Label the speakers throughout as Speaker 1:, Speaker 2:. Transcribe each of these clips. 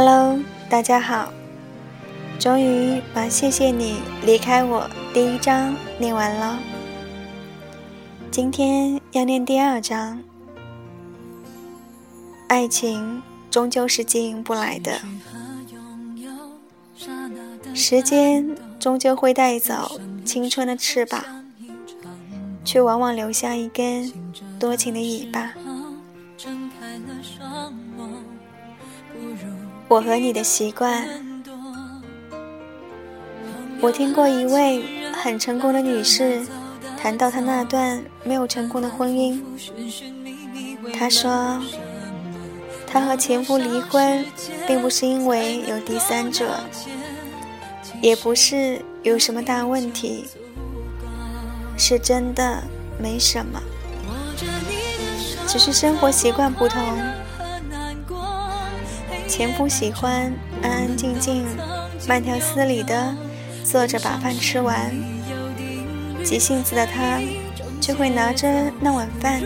Speaker 1: Hello，大家好，终于把“谢谢你离开我”第一章念完了，今天要念第二章。爱情终究是经营不来的，时间终究会带走青春的翅膀，却往往留下一根多情的尾巴睁开了双眸。我和你的习惯。我听过一位很成功的女士谈到她那段没有成功的婚姻，她说。她和前夫离婚，并不是因为有第三者，也不是有什么大问题，是真的没什么，只是生活习惯不同。前夫喜欢安安静静、慢条斯理的坐着把饭吃完，急性子的他就会拿着那碗饭，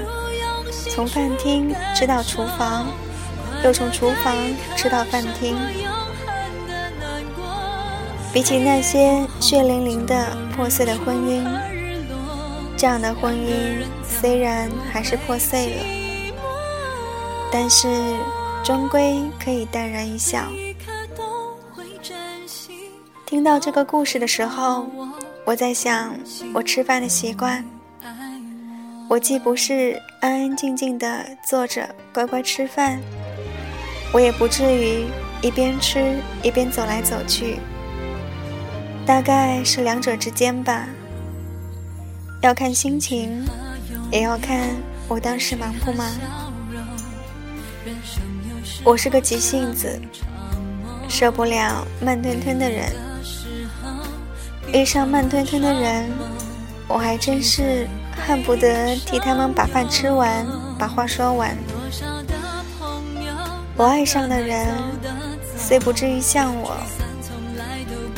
Speaker 1: 从饭厅吃到厨房。又从厨房吃到饭厅，比起那些血淋淋的破碎的婚姻，这样的婚姻虽然还是破碎了，但是终归可以淡然一笑。听到这个故事的时候，我在想我吃饭的习惯，我既不是安安静静的坐着乖乖吃饭。我也不至于一边吃一边走来走去，大概是两者之间吧。要看心情，也要看我当时忙不忙。我是个急性子，受不了慢吞吞的人。遇上慢吞吞的人，我还真是恨不得替他们把饭吃完，把话说完。我爱上的人虽不至于像我，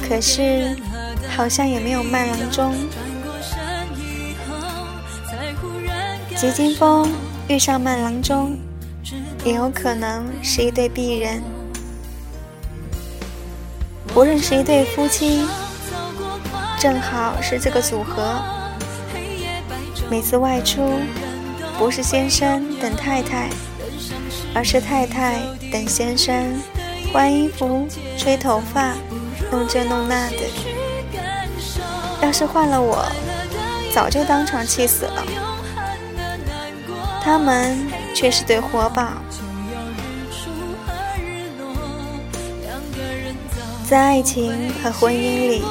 Speaker 1: 可是好像也没有慢郎中。急惊风遇上慢郎中，也有可能是一对璧人。不认识一对夫妻，正好是这个组合。每次外出，不是先生等太太。而是太太等先生换衣服、吹头发、弄这弄那的。要是换了我，早就当场气死了。他们却是对活宝。在爱情和婚姻里，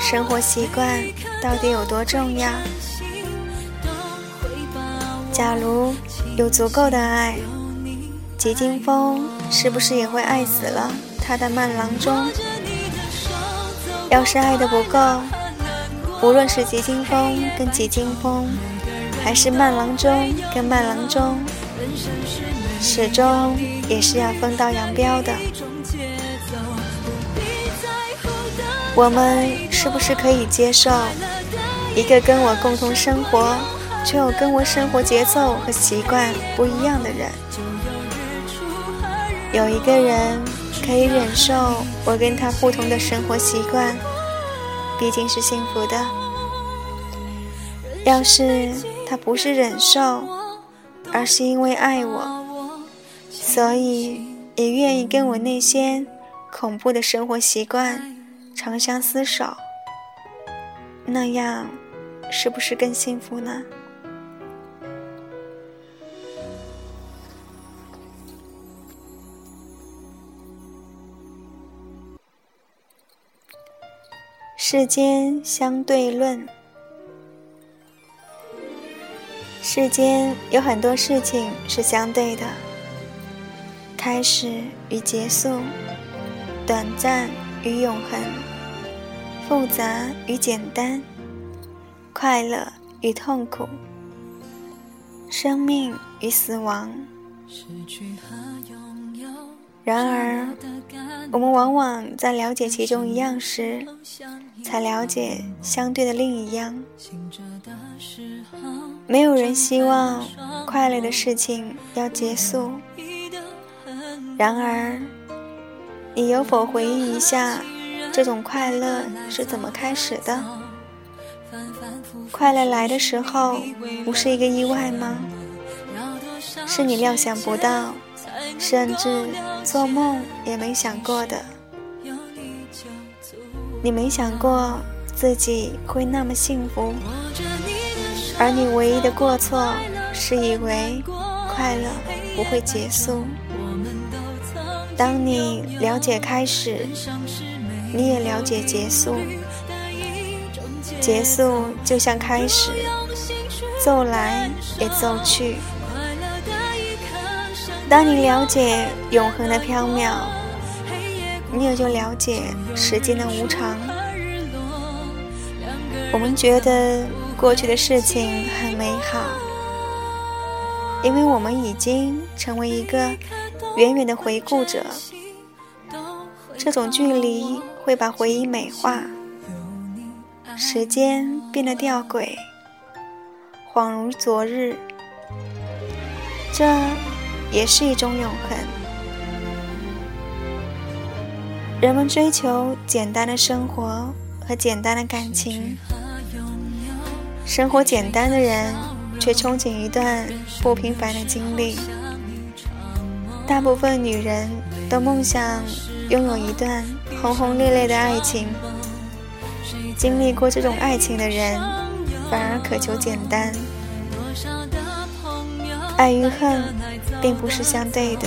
Speaker 1: 生活习惯到底有多重要？假如有足够的爱。吉金风是不是也会爱死了他的慢郎中？要是爱的不够，无论是吉金风跟吉金风，还是慢郎中跟慢郎中，始终也是要分道扬镳的。我们是不是可以接受一个跟我共同生活，却又跟我生活节奏和习惯不一样的人？有一个人可以忍受我跟他不同的生活习惯，毕竟是幸福的。要是他不是忍受，而是因为爱我，所以也愿意跟我那些恐怖的生活习惯长相厮守，那样是不是更幸福呢？世间相对论，世间有很多事情是相对的：开始与结束，短暂与永恒，复杂与简单，快乐与痛苦，生命与死亡。然而，我们往往在了解其中一样时，才了解相对的另一样。没有人希望快乐的事情要结束，然而，你有否回忆一下，这种快乐是怎么开始的？快乐来的时候，不是一个意外吗？是你料想不到，甚至做梦也没想过的。你没想过自己会那么幸福，而你唯一的过错是以为快乐不会结束。当你了解开始，你也了解结束。结束就像开始，走来也走去。当你了解永恒的缥缈，你也就了解时间的无常。我们觉得过去的事情很美好，因为我们已经成为一个。远远的回顾者，这种距离会把回忆美化，时间变得吊诡，恍如昨日。这也是一种永恒。人们追求简单的生活和简单的感情，生活简单的人却憧憬一段不平凡的经历。大部分女人都梦想拥有一段轰轰烈烈的爱情，经历过这种爱情的人反而渴求简单。爱与恨并不是相对的，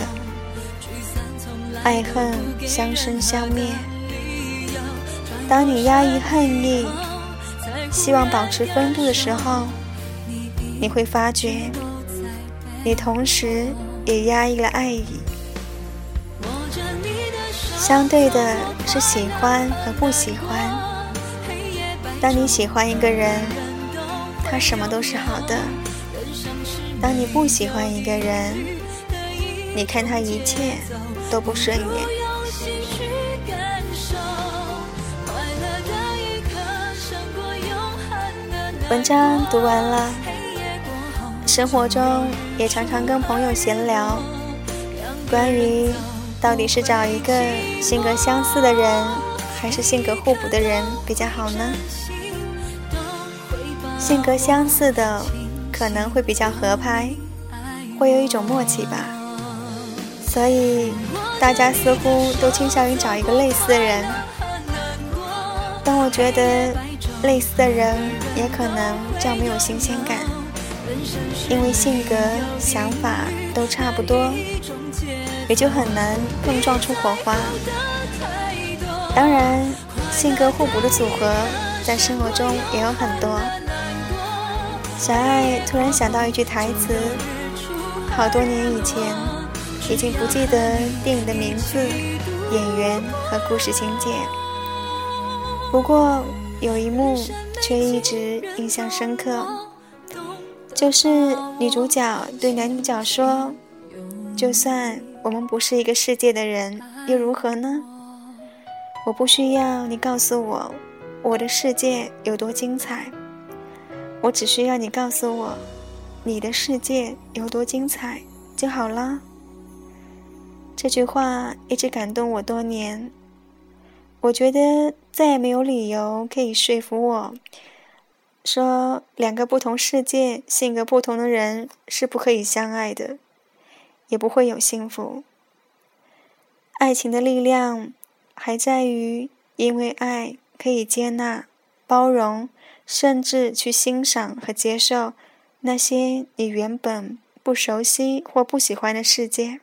Speaker 1: 爱恨相生相灭。当你压抑恨意，希望保持风度的时候，你会发觉，你同时。也压抑了爱意。相对的是喜欢和不喜欢。当你喜欢一个人，他什么都是好的；当你不喜欢一个人，你看他一切都不顺眼。文章读完了。生活中也常常跟朋友闲聊，关于到底是找一个性格相似的人，还是性格互补的人比较好呢？性格相似的可能会比较合拍，会有一种默契吧。所以大家似乎都倾向于找一个类似的人，但我觉得类似的人也可能较没有新鲜感。因为性格、想法都差不多，也就很难碰撞出火花。当然，性格互补的组合在生活中也有很多。小爱突然想到一句台词，好多年以前，已经不记得电影的名字、演员和故事情节，不过有一幕却一直印象深刻。就是女主角对男主角说：“就算我们不是一个世界的人，又如何呢？我不需要你告诉我我的世界有多精彩，我只需要你告诉我你的世界有多精彩就好了。”这句话一直感动我多年。我觉得再也没有理由可以说服我。说两个不同世界、性格不同的人是不可以相爱的，也不会有幸福。爱情的力量还在于，因为爱可以接纳、包容，甚至去欣赏和接受那些你原本不熟悉或不喜欢的世界。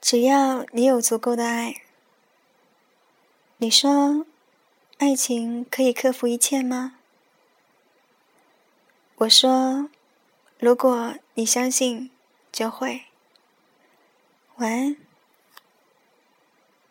Speaker 1: 只要你有足够的爱，你说。爱情可以克服一切吗？我说，如果你相信，就会。晚安。